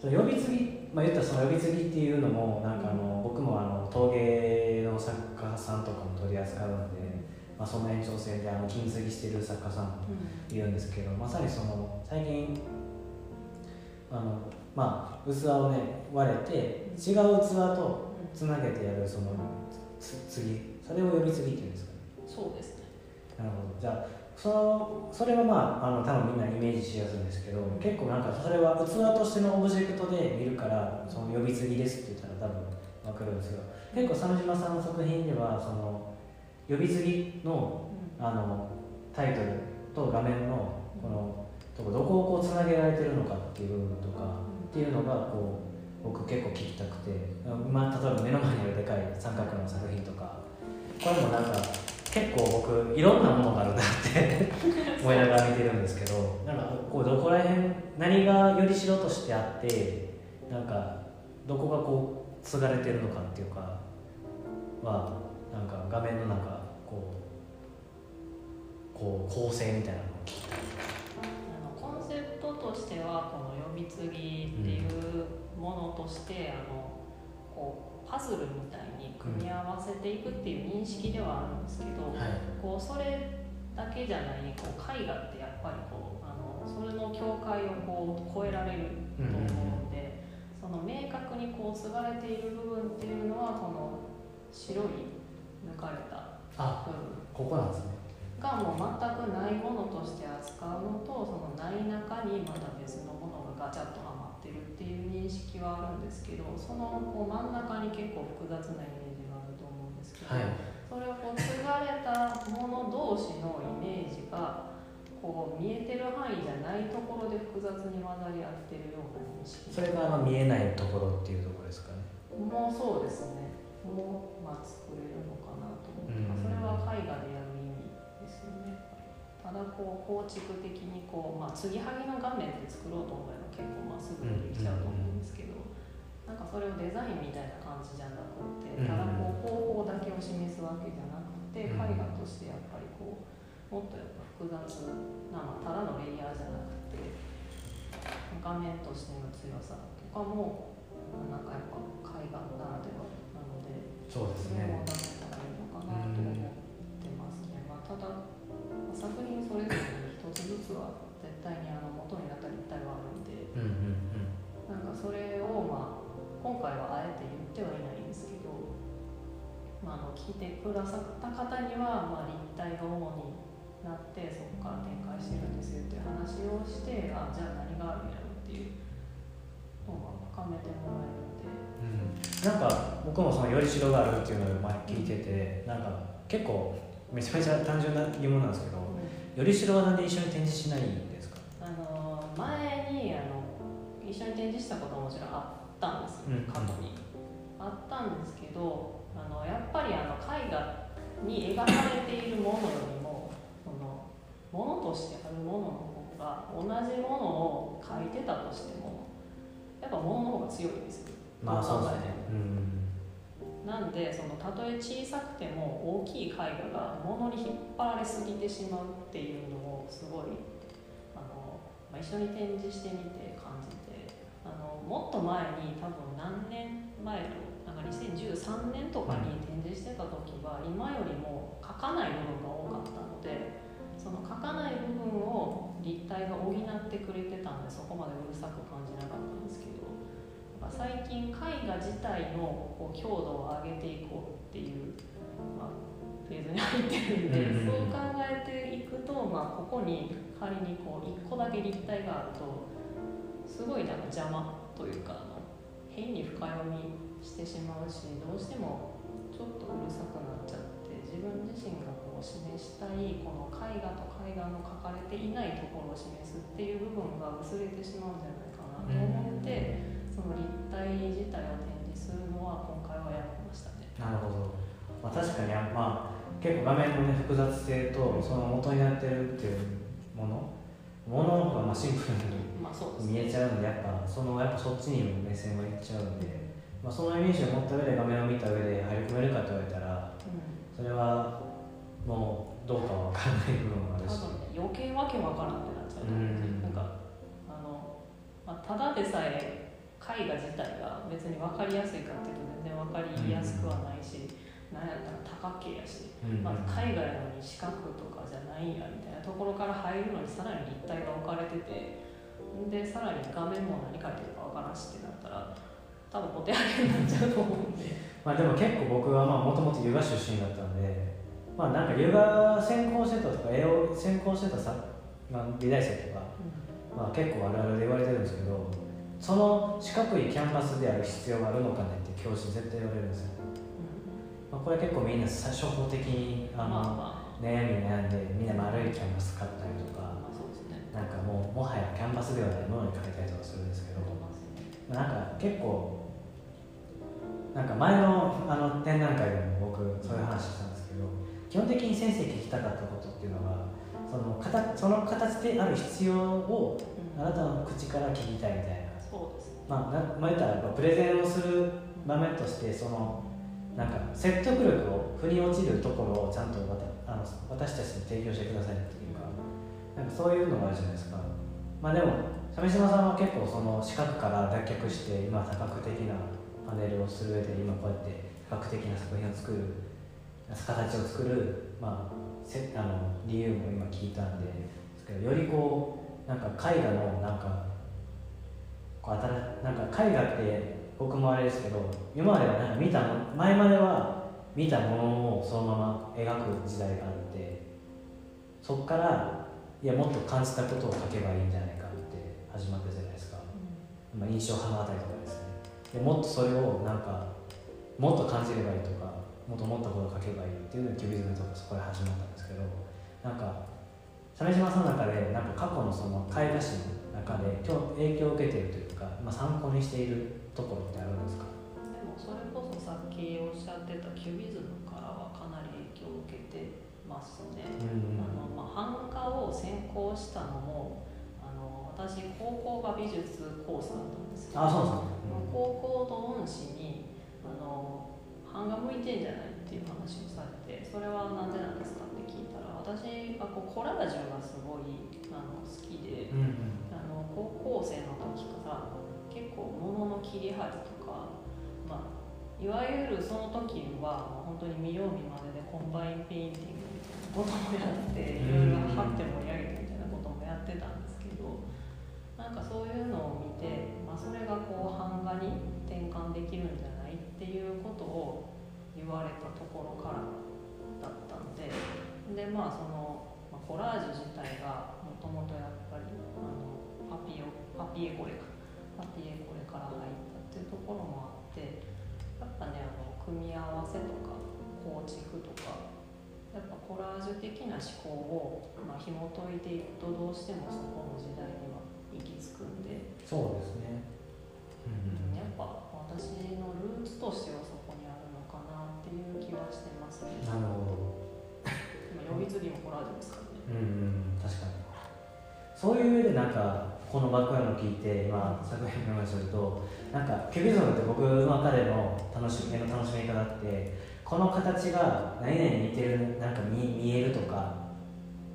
その呼び継ぎ、まあ、言ったらその呼び継ぎっていうのもなんかあの僕もあの陶芸の作家さんとかも取り扱うんで、まあ、その延長線であの金継ぎしてる作家さんいるんですけどまさにその最近あのまあ器をね割れて違う器とつなげてやるそのつ次それを呼び継ぎっていうんですかね。そうですね。なるほど。じゃあそのそれはまああの多分みんなイメージしやすいんですけど結構なんかそれは器としてのオブジェクトで見るからその呼び継ぎですって言ったら多分分かるんですけど結構鮫島さんの作品ではその呼び継ぎのあのタイトルと画面のこのとこどこをこうつなげられてるのかっていう部分とかっていうのがこう僕結構聞きたくて今例えば目の前にあるでかい三角の作品とかこれもなんか結構僕いろんなものがあるなって 思いながら見てるんですけどなんかこうどこら辺何がよりしろとしてあってなんかどこがこう継がれてるのかっていうかはなんか画面のなんかこうこう構成みたいなのを聞きたい。あのコンセプトとしてはこの呼び継ぎっていうものとして、あのこうパズルみたいに組み合わせていくっていう認識ではあるんですけど、はい。こうそれだけじゃないこう絵画ってやっぱりこうあのそれの境界をこう超えられると思うので、その明確にこう継がれている部分っていうのはこの白い抜かれたあ部分。ここなんですねがもう全くないものとして扱うのとそのない中にまた別のものがガチャッとはまってるっていう認識はあるんですけどそのこう真ん中に結構複雑なイメージがあると思うんですけど、はい。それをこう継がれたもの同士のイメージがこう見えてる範囲じゃないところで複雑に混ざり合ってるような認識。それがあの見えないところっていうところですかね。もうそうですね。もう、まあ、作れるのかなと思う、うん。それは絵画でただこう構築的にこう、まあ、継ぎはぎの画面で作ろうと思えば結構まあすぐにできちゃうと思うんですけど、なんかそれをデザインみたいな感じじゃなくてただこう方法だけを示すわけじゃなくて絵うん。画としてやっぱりこうもっとやっぱ複雑な、まあ、ただのレイヤーじゃなくて画面としての強さとかもなんかやっぱ絵画ならではなのでそうですね。出せたらいいのかなと思ってますね、まあ、ただ作品それぞれに一つずつは絶対にあの元になった立体はあるんでうんうんうんなんかそれをまあ今回はあえて言ってはいないんですけど、まあ、あの聞いてくださった方にはまあ立体が主になってそこから展開してるんですよっていう話をしてあじゃあ何があるんやろうっていうのが深めてもらえるんで。うんなんか僕もそのよりしろがあるっていうのを前聞いててなんか結構めちゃめちゃ単純な疑問なんですけどよりしろはなんで一緒に展示しないんですか？あの前にあの一緒に展示したことももちろんあったんですよ、うん過去に。あったんですけどあのやっぱりあの絵画に描かれているものよりもそのものとしてあるものの方が同じものを描いてたとしてもやっぱものの方が強いんですよ。まあそうですね。うんなんでそのたとえ小さくても大きい絵画が物に引っ張られすぎてしまうっていうのをすごいあの、まあ、一緒に展示してみて感じてあのもっと前に多分何年前となんか2013年とかに展示してた時は今よりも描かない部分が多かったのでその描かない部分を立体が補ってくれてたんでそこまでうるさく感じなかったんですけどなんか最近絵画自体のこう強度を上げていこうっていう、まあ、フェーズに入ってるんで、うんそう考えていくと、まあ、ここに仮にこう1個だけ立体があるとすごいなんか邪魔というかあの変に深読みしてしまうしどうしてもちょっとうるさくなっちゃって自分自身がこう示したいこの絵画と絵画の描かれていないところを示すっていう部分が薄れてしまうんじゃないかなと思って、その立体自体を展示するのは今回はやめましたね。なるほど、まあ、確かにまあ結構画面の、ね、複雑性とその元になってるっていうものものがまあシンプルに見えちゃうのでやっぱそのやっぱそっちにも目線がいっちゃうんで、まあ、そのイメージを持った上で画面を見た上で入り込めるかと言われたらうん。それはもうどうかは分からない部分もあるし。余計わけわからんってなっちゃううん。でなんかあの、まあ、ただでさえ絵画自体が別に分かりやすいかっていうと全然分かりやすくはないし、なんやったら多角形やし、うん。まず絵画やのに四角とかじゃないんやみたいなところから入るのにさらに立体が置かれててでさらに画面も何書いてるか分からんしってなったら多分お手上げになっちゃうと思うんで。まあでも結構僕はもともと洋画出身だったんでまあなんか洋画専攻してたとか栄養専攻してたさ、まあ、美大生とか、まあ、結構あるあるで言われてるんですけどその四角いキャンバスである必要があるのかねって教師絶対言われるんですよ、まあ、これ結構みんな初歩的にあまあの、まあ。悩み悩んでみんな丸いキャンバス買ったりとかまあね。なんかもうもはやキャンパスではないものにかけたりとかするんですけど、まあなんか結構なんか前のあの展覧会でも僕そういう話したんですけど基本的に先生聞きたかったことっていうのはその形その形である必要をうんあなたの口から聞きたいみたいなまあ、なまあ、言ったらやっぱプレゼンをする場面としてそのなんか説得力を腑に落ちるところをちゃんとわたあの私たちに提供してくださいっていうかなんかそういうのがあるじゃないですか。まあでも鮫島さんは結構その四角から脱却して今多角的なパネルをする上で今こうやって多角的な作品を作る形を作る、まあ、せあの理由も今聞いたんでよりこうなんか絵画のなんかなんか絵画って僕もあれですけど今まではなんか見たも前までは見たものをそのまま描く時代があってそこからいやもっと感じたことを書けばいいんじゃないかって始まったじゃないですか、まあ、印象派のあたりとかですね。でもっとそれをなんかもっと感じればいいとかもっともっとこと書けばいいっていうのでキュビズムとかそこで始まったんですけどなんか鮫島さんの中でなんか過去のその絵画史の中で今日影響を受けているというか、まあ、参考にしているところってあるんですか？でもそれこそさっきおっしゃってたキュビズムからはかなり影響を受けてますね。うんあのまあ、版画を専攻したのもあの私高校が美術コースだったんですけどあそうなんですね。高校の恩師にあの版画向いてんじゃないっていう話をされてそれはなんでなんですかって聞いたら私私はこうコラージュがすごいあの好きでうんあの高校生の時から結構物の切り張りとか、まあ、いわゆるその時は本当に見よう見まねでコンバインペインティングみたいなこともやっていろいろ貼って盛り上げてみたいなこともやってたんですけどなんかそういうのを見て、まあ、それがこう版画に転換できるんじゃないっていうことを言われたところからだったんででまあその、まあ、コラージュ自体がもともとやっぱりあのパピオパピエコレか。パピエコレから入ったっていうところもあってやっぱねあの組み合わせとか構築とかやっぱコラージュ的な思考を、まあ、紐解いていくとどうしてもそこの時代には行き着くんで、そうですね。うん。やっぱ私のルーツとしてはそこにあるのかなっていう気はしてますね。なるほまあ呼び継ぎもコラージュですからね。どうんうん確かに。そういう上でなんかこのバックグラウンドを聞いて今作品を読みするとなんかキュビズムって僕の中での楽しみの楽しみ方ってこの形が何々に似てるなんか見見えるとか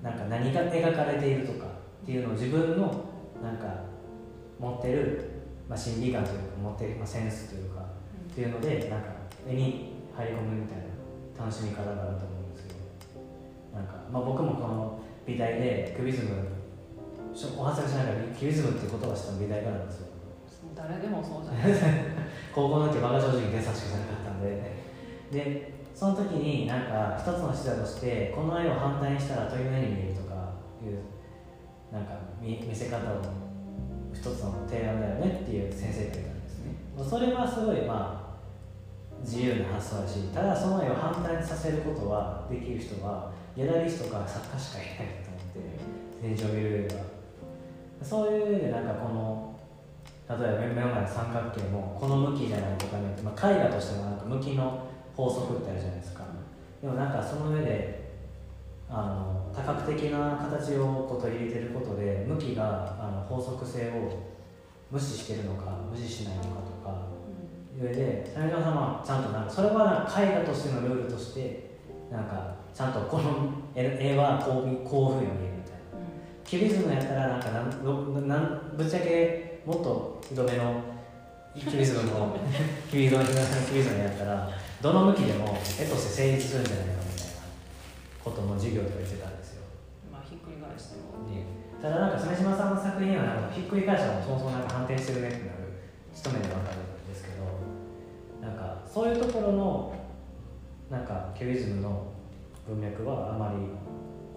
なんか何が描かれているとかっていうのを自分のなんか持ってる、まあ、心理感というか持ってる、まあ、センスというかっていうのでなんか絵に入り込むみたいな楽しみ方があると思うんですけどなんか、まあ、僕もこの美大でクビズムお恥ずかしながらキュビズムっていう言葉を知ったの美大からなんですよ。誰でもそうじゃないですか。高校の時バカ正直で優しくなかったんで。でその時になんか一つの指導としてこの絵を反対にしたらという絵に見えるとかいうなんか見見せ方を一つの提案だよねっていう先生がいたんですね。それはすごいまあ自由な発想だしただその絵を反対にさせることはできる人はギャラリストか作家しかいないと思って天井を見る上ではそういう上でなんかこの例えば目の前の三角形もこの向きじゃないとかね、まあ、絵画としてもなんか向きの法則ってあるじゃないですか。でもなんかその上であの多角的な形をこう取り入れてることで向きがあの法則性を無視してるのか無視しないのかとか上で鮫島さんはちゃんとなんかそれはなんか絵画としてのルールとしてなんかちゃんとこの絵はこうこういうふうに見えるキュビズムやったらなんかなんなんぶっちゃけもっとひどめのキュビズムのキュビズムキュビズムやったらどの向きでも絵として成立するんじゃないかみたいなことの授業とか言ってたんですよ。まあひっくり返しても。でただなんか鮫島さんの作品はなんかひっくり返したらそもそもなんか反転してるねってなる一目でわかるんですけどなんかそういうところのなんかキュビズムの文脈はあまり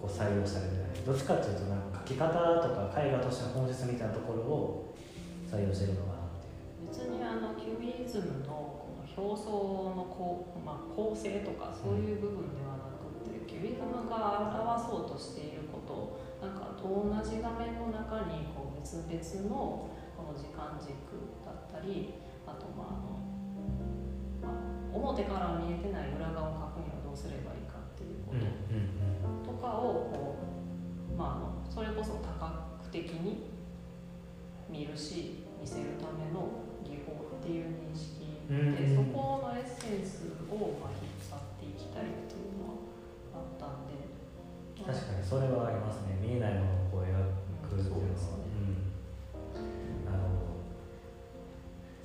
こう採用されてない。どっちかっていうとなんか書き方とか絵画としての本質みたいなところを採用してるのかなっていう別にあのキュビズムのこの表層のこう、まあ、構成とかそういう部分ではなくてキュビズムが表そうとしていることなんかと同じ画面の中にこう別々のこの時間軸だったりあとまああの、まあ、表から見えてない裏側を描くにはどうすればいいかっていうこと、とかをこう、それこそ多角的に見るし見せるための技法っていう認識で、うん。そこのエッセンスを、まあ、引っ張っていきたいっていうのはあったんで、まあ確かにそれはありますね。見えないものをこう描くっていうのは、うなるほど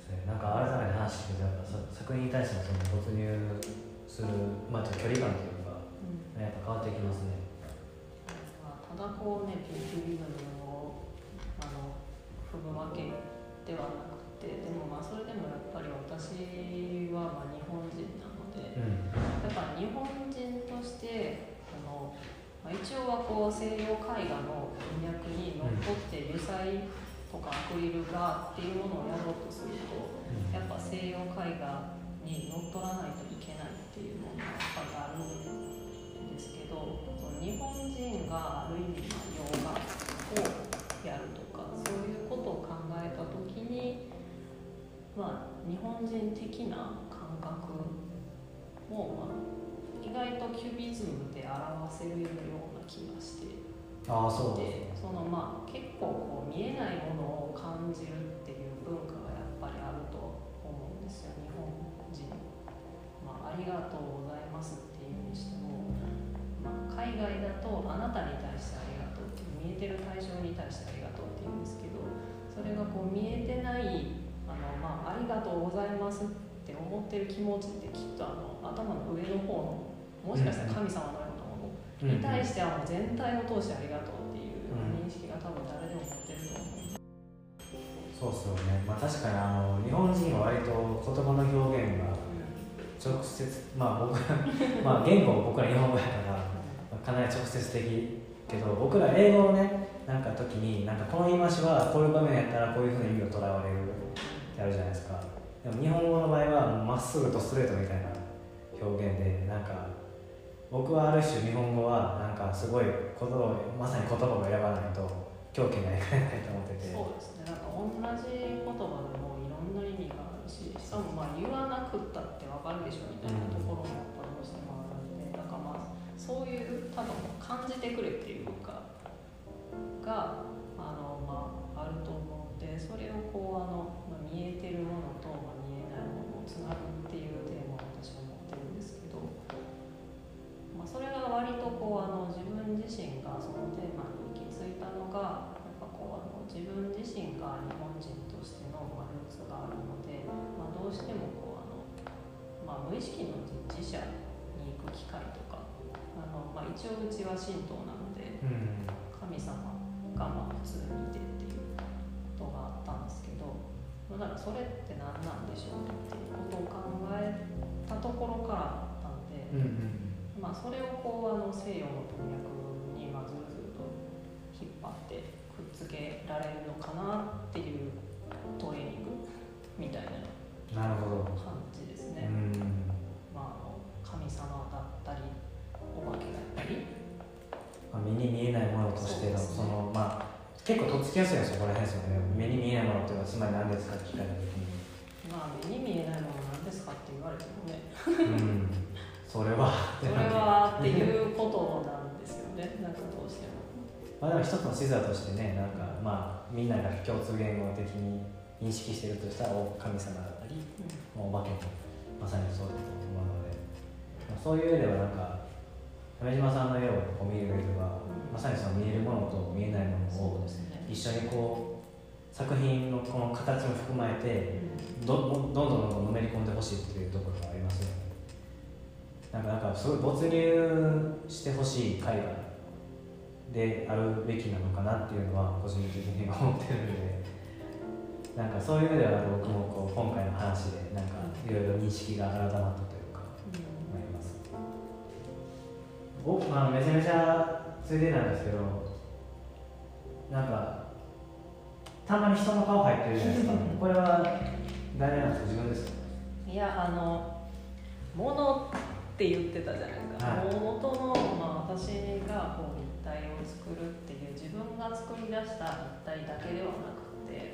そうね。なんか改めて話聞くとやっぱさ作品に対してのその没入する、まあ、ちょっと距離感というかうん。やっぱ変わってきますねまあ、ただこうねピューリズムをあの踏むわけではなくてでもまあそれでもやっぱり私はまあ日本人なので。うんだから日本人としてその、まあ、一応はこう西洋絵画の文脈にのっとって油彩とかアクリル画っていうものをやろうとするとやっぱ西洋絵画にのっとらないといけないっていうのがやっぱりあるんで日本人がある意味まあ洋画をやるとかそういうことを考えた時にまあ日本人的な感覚も、まあ、意外とキュビズムで表せるような気がしてああそうでそのまあ結構こう見えないものを感じるっていう文化がやっぱりあると思うんですよ日本人、まあ、ありがとうございます海外だと「あなたに対してありがとう」って見えてる対象に対してありがとうっていうんですけどそれがこう見えてないあの、まあ「ありがとうございます」って思ってる気持ちってきっとあの頭の上の方のもしかしたら神様のようなものに対してはもう全体を通してありがとうっていう認識が多分誰でも持ってると思う。そうっすよね、まあ、確かにあの日本人は割と言葉の表現が直接まあ僕まあ言語僕ら日本語やから、かなり直接的。けど僕ら英語をねなんか時になんかこの言い回しはこういう場面やったらこういうふうな意味を捉えられるってあるじゃないですか。でも日本語の場合はまっすぐとストレートみたいな表現でなんか僕はある種日本語はなんかすごい言葉をまさに言葉を選ばないと狂気になりかねないと思ってて。そうですね。なんか同じ言葉でもいろんな意味があるししかもまあ言わなくったってわかるでしょみたいなところもうしそういう多分感じてくれっていうかがあのまああると思うんでそれをこうあの、まあ、見えてるものと、まあ、見えないものをつなぐっていうテーマを私は持ってるんですけど、まあ、それが割とこうあの自分自身がそのテーマに行き着いたのがやっぱこうあの自分自身が日本人としての、ま、ルーツがあるので、まあ、どうしてもこうあの、ま、無意識の自社に行く機会と、まあ、一応うちは神道なのでうん。神様がまあ普通にいてっていうことがあったんですけどだからそれって何なんでしょうねっていうことを考えたところからだったんで。まあ、それをこうあの西洋の文脈にまあずるずると引っ張ってくっつけられるのかなっていうトレーニングみたいな感じですうね、ん。まあ、あの神様目に見えないものとしてのそ,、そのまあ結構とっつきやすいのはそこら辺ですよね。目に見えないものっていうのはつまり何ですかって聞かれた時に。まあ目に見えないものなんですかって言われてもね。うん。それは。それはっていうことなんですよね。なんかどうしても。まあでも一つの視座としてねなんかまあみんなが共通言語的に認識してるとしたらお神様だったりもうお化けもまさにそうだと思うので。まあそういう上ではなんか鮫島さんの絵をこう見る上ではまさにその見えるものと見えないものを一緒にこう作品のこの形も含まれてどどんどんどんどんのめり込んでほしいっていうところがありますよね。なんかなんかすごい没入してほしい絵画であるべきなのかなっていうのは個人的に思ってるんでなんかそういう意味では僕もこう今回の話でなんかいろいろ認識が改まった僕あのめちゃめちゃついでなんですけどなんかたまに人の顔入ってるじゃないですか。これは誰なんですか？自分ですか？いやあの「もの」って言ってたじゃないですか、はい。もとの、まあ、私がこう立体を作るっていう自分が作り出した立体だけではなくて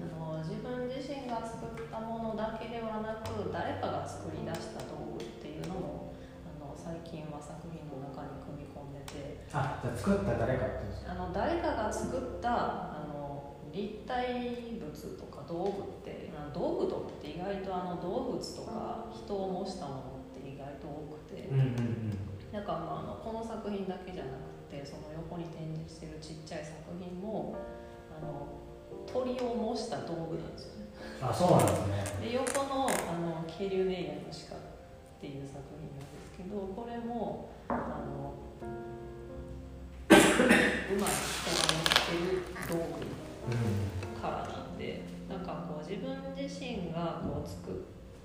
あの自分自身が作ったものだけではなく誰かが作り出した道具っていうのもあの最近は作品の中に組み込んでて。あじゃあ作った誰かってあの誰かが作ったあの立体物とか道具って道具とかって意外とあの動物とか人を模したものって意外と多くて。うんうんだかああのこの作品だけじゃなくてその横に展示してるちっちゃい作品もあの鳥を模した道具なんですよね。うんあそうなんですね。で横のあの渓流名言の鹿っていう作品なんですけどこれも自分自身がこう作っ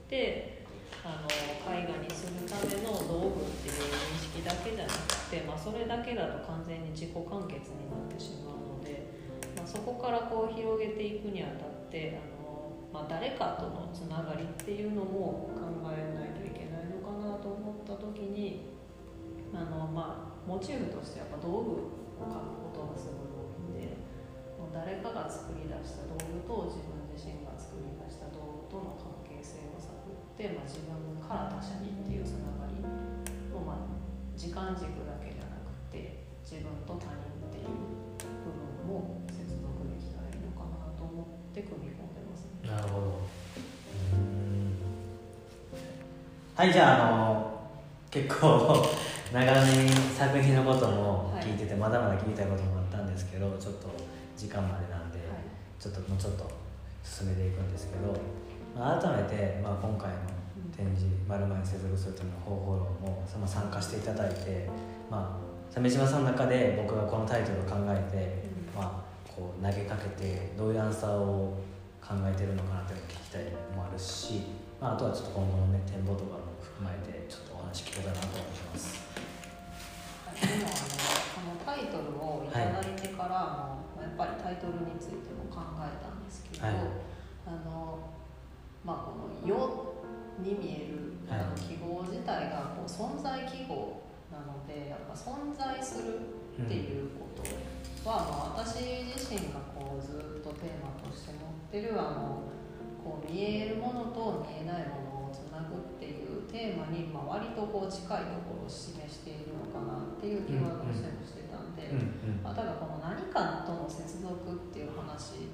てあの絵画にするための道具っていう認識だけじゃなくて、まあ、それだけだと完全に自己完結になってしまうので、まあ、そこからこう広げていくにあたってあの、まあ、誰かとのつながりっていうのも考えないといけないのかなと思った時にあの、まあ、モチーフとしてやっぱ道具を描くことがすごい多いんで。もう誰かが作り出した道具と自分自身が作り出した道具との関係性を探って、まあ、自分から他者にっていうつながりを、まあ、時間軸だけじゃなくて自分と他人っていう部分も接続できたらいいのかなと思って組み込んでますね。んなるほどうんはいじゃああの結構長年作品のことも聞いてて、まだまだ聞きたいこともあったんですけどちょっと時間までなんで、はいちょっともうちょっと進めていくんですけど、まあ、改めて、まあ、今回の展示「丸々に接続するための方法論も」まあ参加していただいて、まあ、鮫島さんの中で僕がこのタイトルを考えて、まあ、こう投げかけてどういうアンサーを考えてるのかなっていうのを聞きたいのもあるし、まあ、あとはちょっと今後の、ね、展望とかも含まれてちょっとお話聞けたらなと思います。はいでもあのこのタイトルをいただいてからも、やっぱりタイトルについても考えたんですけど、はいあのまあこの「世」に見える記号自体がこう存在記号なのでやっぱ存在するっていうことは、まあ、私自身がこうずっとテーマとして持ってるあのこう見えるものと見えないものをつなぐっていうテーマに、まあ、割とこう近いところを示しているのかなっていう気はどうしてもしてたん。で、まあ、ただこの何かとの接続っていう話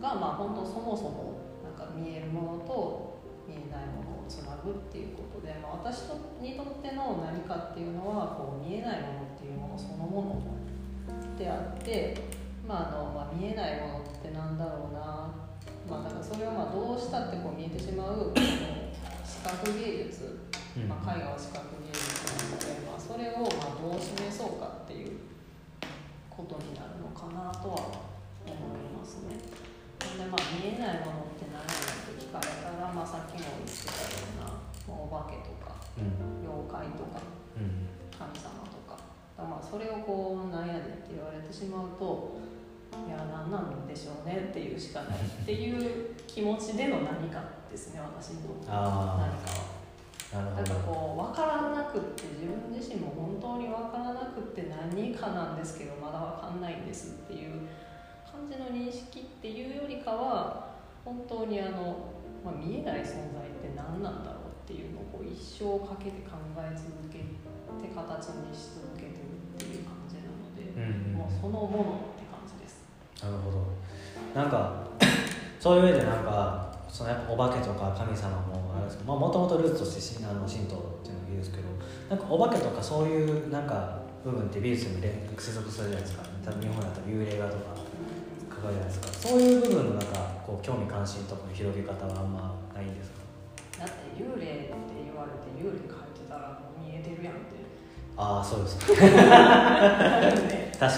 がまあ本当そもそもか見えるものと見えないものをつなぐっていうことで、まあ、私にとっての何かっていうのはこう見えないものっていうものそのものであって、まああのまあ、見えないものってなんだろうな、まあ、だからそれはまあどうしたってこう見えてしまうこの視覚芸術。うん。まあ、絵画は視覚芸術なので、まあ、それをまあどう示そうかっていうことになるのかなとは思いますね。でまあ、見えないものって何って聞かれたら、まあ、さっきも言ってたような、まあ、お化けとかうん。妖怪とかうん。神様とか。だまあそれをこう何やねんって言われてしまうといや何なんでしょうねっていうしかないっていう気持ちでの何かですね私の何あかは。あなるだかこう分からなくって自分自身も本当に分からなくって何かなんですけど。まだ分かんないんですっていう感じの認識っていうよりかは本当にあの、まあ、見えない存在って何なんだろうっていうのを一生かけて考え続けて形にし続けてるっていう感じなので、うんうん。もうそのものって感じです。なるほど。なんか そういう上でなんかそのやっぱお化けとか神様もあるんですけどもともとルーツとしてしあの神道っていうのがいいですけどなんかお化けとかそういうなんか部分って美術に連接続するじゃないですか。多分日本だったら幽霊画とか書かれるじゃないですか。そういう部分のなんかこう興味関心とかの広げ方はあんまないんですか？だって幽霊って言われて幽霊描いてたらもう見えてるやんって。ああそうです 確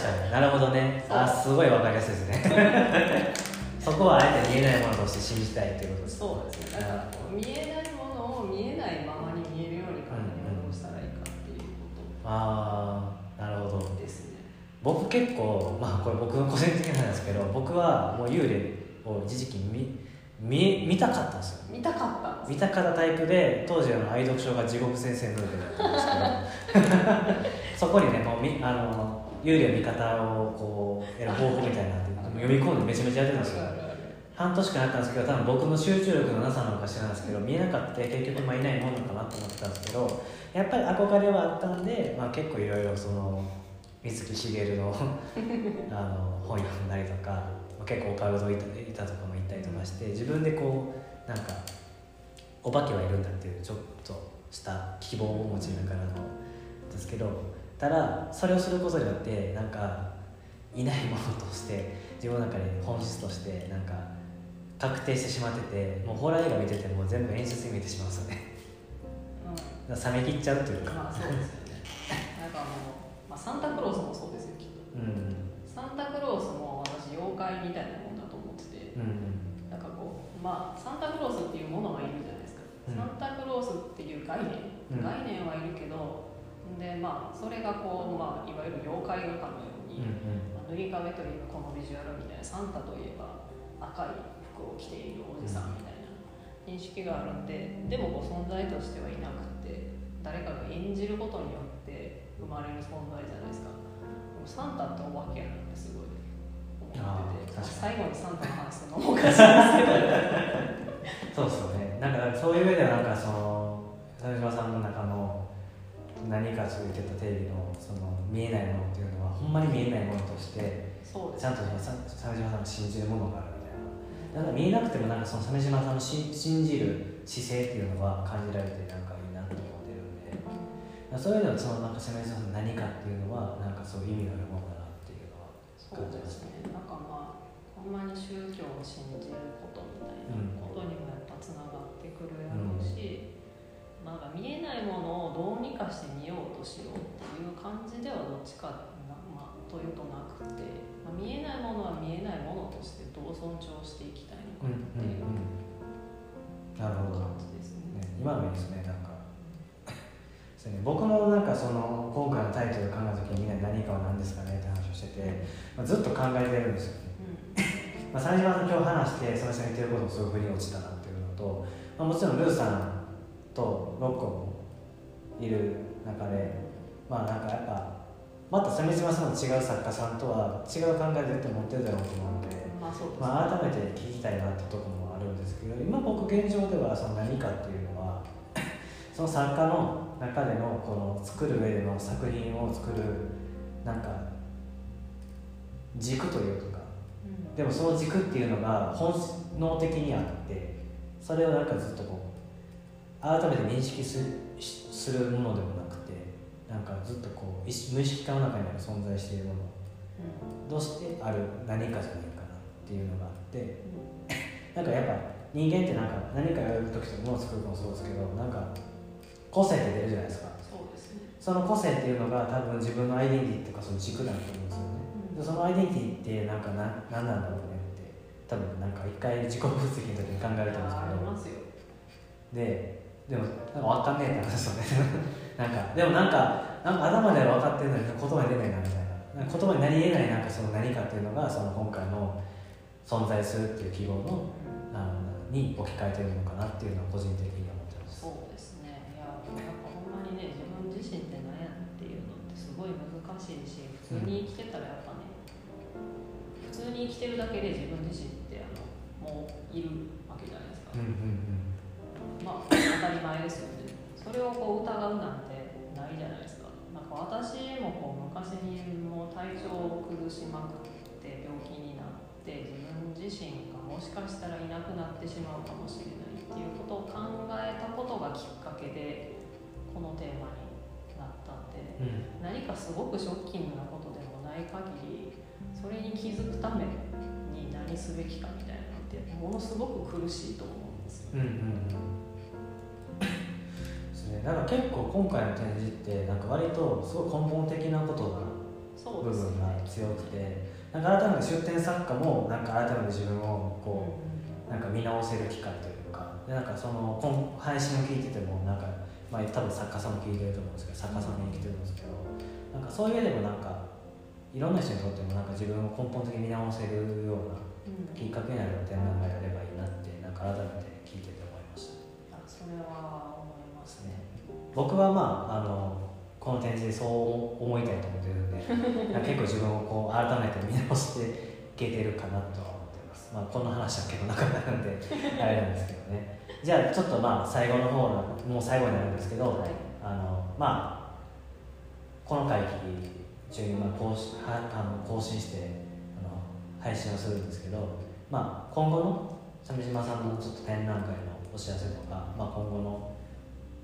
かに。なるほどね。あーすごいわかりやすいですね。そこはあえて見えないものとして信じたいっていうことですそうですね。だから見えないものを見えないままに見えるように考えるどうしたらいいかっていうこああなるほど。とですね僕結構まあこれ僕の個人的なんですけど僕はもう幽霊を一時期見見見たかったんですよ。見たかった見たかったタイプで当時あの愛読書が地獄先生のルールだったんですけど。そこにねもうみあの幽霊の見方をこうやる方法みたいな読み込んでめちゃめちゃやってたんですよ。半年間やったんですけど多分僕の集中力のなさなのか知らないですけど見えなかった結局まあいないものかなと思ってたんですけどやっぱり憧れはあったんで、まあ、結構いろいろその水木しげるの あの本読んだりとか、まあ、結構オカルトいたいたとかも行ったりとかして自分でこうなんかお化けはいるんだっていうちょっとした希望を持ちながらのですけどただそれをすることによってなんかいないものとして自分の中で本質としてなんか確定してしまっててもうホラー映画見てても全部演出に見えてしまうんですよね。冷め切っちゃうというか。んまあそうですよあ、サンタクロースもそうですよきっと。うん。サンタクロースも私妖怪みたいなもんだと思ってて。うん。なんかこうまあサンタクロースっていうものはいるじゃないですか、うん。サンタクロースっていう概念、うん。概念はいるけどでまあそれがこう、まあ、いわゆる妖怪画家のように、うん。まあ塗り壁というこのビジュアルみたいなサンタといえば赤い服を着ているおじさんみたいな認識があるんででもこう存在としてはいなくて誰かが演じることによって生まれる存在じゃないですか。でもサンタってお化けやなってすごい思ってて。最後にサンタの話するのもおかしいですけど。そうですよね。なんかそういう上ではなんかその鮫島さんの中の何か続いてた定義のその見えないものっていうのはほんまに見えないものとしてちゃんと鮫島さんが信じるものがあるみたいな。なんか見えなくてもなんかその鮫島さんのし信じる姿勢っていうのは感じられてなんかそういうのはそのなんか攻め何かっていうのはなんかそういう意味のあるものだなっていうのはそうですね。なんかまあほんまに宗教を信じることみたいなことにもやっぱつながってくるやろうし、うん、なんか見えないものをどうにかして見ようとしようっていう感じではどっちかな、まあ、というとなくて、まあ、見えないものは見えないものとしてどう尊重していきたいのかっていう感じですね。ね今のいいですねなんか僕もなんかその今回のタイトル考えた時にみんな何かは何ですかねって話をしてて、まあ、ずっと考えてるんですよね、うん、まあ鮫島さん今日話してその人が言ってることもすごい腑に落ちたなっていうのと、まあ、もちろんルーさんとロッコもいる中でまあなんかやっぱまた鮫島さんの違う作家さんとは違う考えでって持ってるだろうと思うので、まあ、ね、まあ改めて聞きたいなってとこもあるんですけど今僕現状ではその何かっていうのはその作家の中でのこの作る上での作品を作るなんか軸というか、うん、でもその軸っていうのが本能的にあってそれをなんかずっとこう改めて認識すするものでもなくてなんかずっとこう無意識化の中にある存在しているもの、うん、どうしてある何かじゃないかなっていうのがあって、うん、なんかやっぱ人間ってなんか何かやる時とかものを作るのもそうですけどなんか個性って出るじゃないですか。そうですね。その個性っていうのが多分自分のアイデンティティとかその軸だと思うんですよね、うん、そのアイデンティティってなんかな何なんだろうねって。多分なんか一回自己分析の時に考えると思うんですけど。ででもなんか分かんねえって話ですよね。なんかでもなんかなんか頭では分かってるのに言葉に出ないなみたいな。言葉になりえないなんかその何かっていうのがその今回の存在するっていう記号のあのに置き換えてるのかなっていうのは個人的にしいし普通に生きてたらやっぱね普通に生きてるだけで自分自身ってあのもういるわけじゃないですか、まあ当たり前ですよね。それをこう疑うなんてないじゃないですか。なんか私もこう昔にもう体調を崩しまくって病気になって自分自身がもしかしたらいなくなってしまうかもしれないっていうことを考えたことがきっかけでこのテーマにうん、何かすごくショッキングなことでもない限りそれに気づくために何すべきかみたいなのってものすごく苦しいと思うんですよ。うんうんですね、だから結構今回の展示ってなんか割とすごい根本的なことが部分が強くて、ね、なんか改めて出展作家もなんか改めて自分をこう、なんか見直せる機会というかでなんかその配信を聞いててもなんかまあ、多分作家さんも聞いてると思うんですけど作家さんも生きてるんですけどなんかそういう意味でもなんかいろんな人にとってもなんか自分を根本的に見直せるようなきっかけになる展覧会やればいいなってなんか改めて聞いてて思いました。あそれは思いますね。僕はまああのこの展示でそう思いたいと思ってるんで 結構自分をこう改めて見直していけてるかなとは思ってます、まあ、この話は結構長くなるんであれなんですけどねじゃあちょっとまあ最後の方のもう最後になるんですけど、はい、あのまあこの会期中にまあ更新はあの更新してあの配信をするんですけど、まあ、今後の鮫島さんのちょっと展覧会のお知らせとか、まあ、今後の、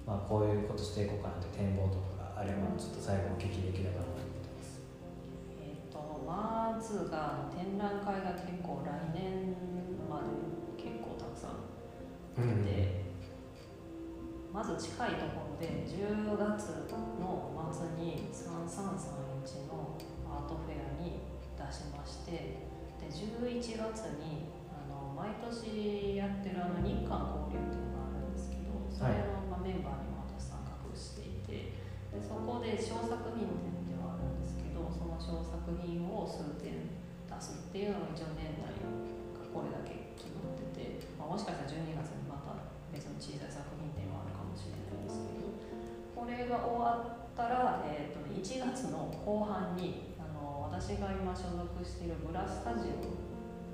まあ、こういうことしていこうかなって展望とかがあればちょっと最後お聞きできればなと思ってます。えーと、まずが展覧会が結構来年までで、まず近いところで10月の末に3331のアートフェアに出しましてで11月にあの毎年やってるあの日韓交流っていうのがあるんですけどそれの、まメンバーにも私参画していてでそこで小作品展ではあるんですけどその小作品を数点出すっていうのが一応年内がこれだけ決まってて、まあ、もしかしたら12月に小さい作品展はあるかもしれないですけどこれが終わったら、えーと、1月の後半にあの私が今所属しているブラスタジオ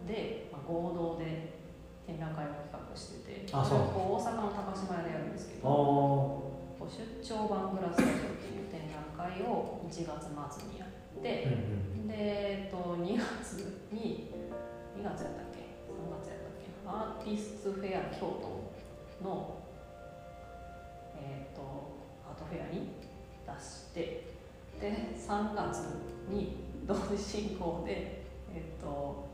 で、まあ、合同で展覧会を企画しててあそう。大阪の高島屋でやるんですけど出張版ブラスタジオっていう展覧会を1月末にやって、うんうん、で、えっと、2月に2月やったっけ？3月やったっけアーティストフェア京都の、えーと、アートフェアに出してで3月に同時進行でえっと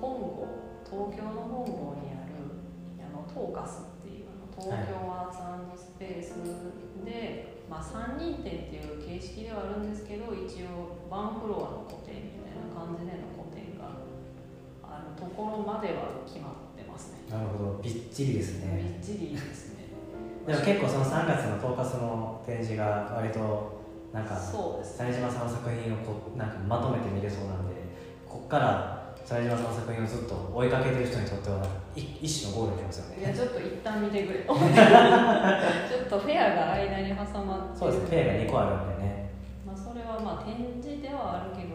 本郷東京の本郷にあるあのトーカスっていうあの東京アーツスペースで、まあ、3人展っていう形式ではあるんですけど一応ワンフロアの個展みたいな感じでの個展があるところまでは決まってますね。なるほど。びっちりですね。びっちりですね。でも結構その3月の10日その展示が割となんか鮫島さんの作品をこうなんかまとめて見れそうなんでこっから鮫島さんの作品をずっと追いかけてる人にとってはい一種のゴールになりますよね。いやちょっと一旦見てくれ。ちょっとフェアが間に挟まってそうですね。ペイが2個あるんでね。まあ、それはまあ展示ではあるけど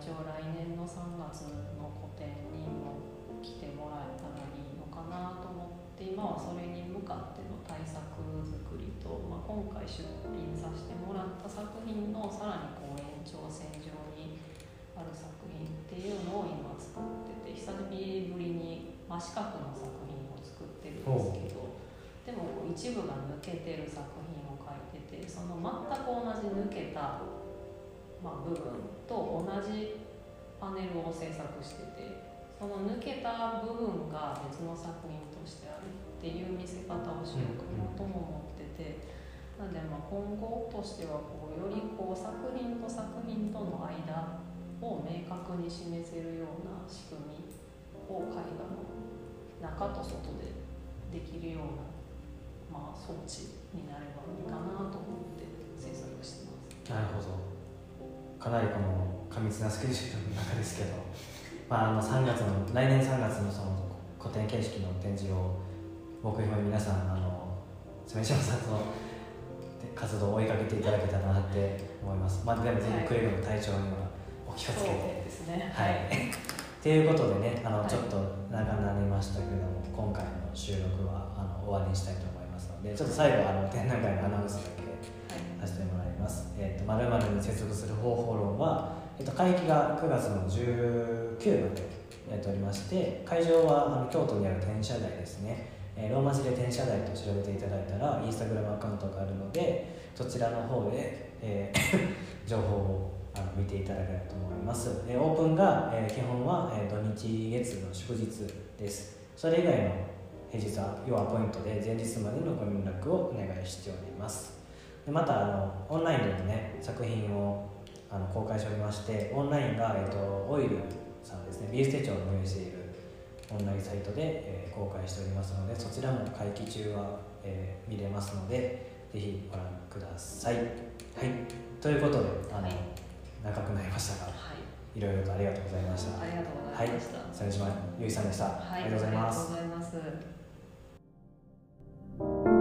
一応来年の3月の個展にも来てもらえたらいいのかなと思って今はそれに向かっての対策作りと、まあ、今回出品させてもらった作品のさらにこう延長線上にある作品っていうのを今作ってて久しぶりに真四角の作品を作ってるんですけどでも一部が抜けてる作品を描いててその全く同じ抜けた、まあ、部分と同じパネルを制作しててその抜けた部分が別の作品としてあるっていう見せ方をしようかなとも思ってて。なんでまあ今後としてはこうよりこう作品と作品との間を明確に示せるような仕組みを絵画の中と外でできるような、まあ、装置になればいいかなと思って制作してます。なるほどかなりこの過密なスケジュールの中ですけど、まあ、あの3月の来年3月のその古典形式の展示を目標に皆さんあの鮫島さんの活動を追いかけていただけたらなって思います、まあ、でもぜひくれぐれも体調にはお気をつけて、そうですねはい。ということでね、あの、はいちょっと長くなりましたけども、今回の収録はあの終わりにしたいと思いますので、ちょっと最後あの展覧会のアナウンスだけさせてもらいます。えっ、と、まるまるに接続する方法論は、えっ、と、会期が9月の19までやっておりまして、会場はあの京都にある天社台ですね。えーローマ字で天社台と調べていただいたら、インスタグラムアカウントがあるので、そちらの方で、えー 情報をあの見ていただければと思います。えーオープンが、えー基本は、えー土日月の祝日です。それ以外の平日は要はポイントで前日までのご連絡をお願いしております。でまたあのオンラインでもね作品をあの公開しておりましてオンラインが、えー、とオイルさんですねビース手帳を運営しているオンラインサイトで、えー公開しておりますのでそちらも会期中は、えー見れますのでぜひご覧ください。はい、ということであの、はい長くなりましたがはいいろいろとありがとうございました。ありがとうございました。鮫島由衣さんでした、はい。ありがとうございます。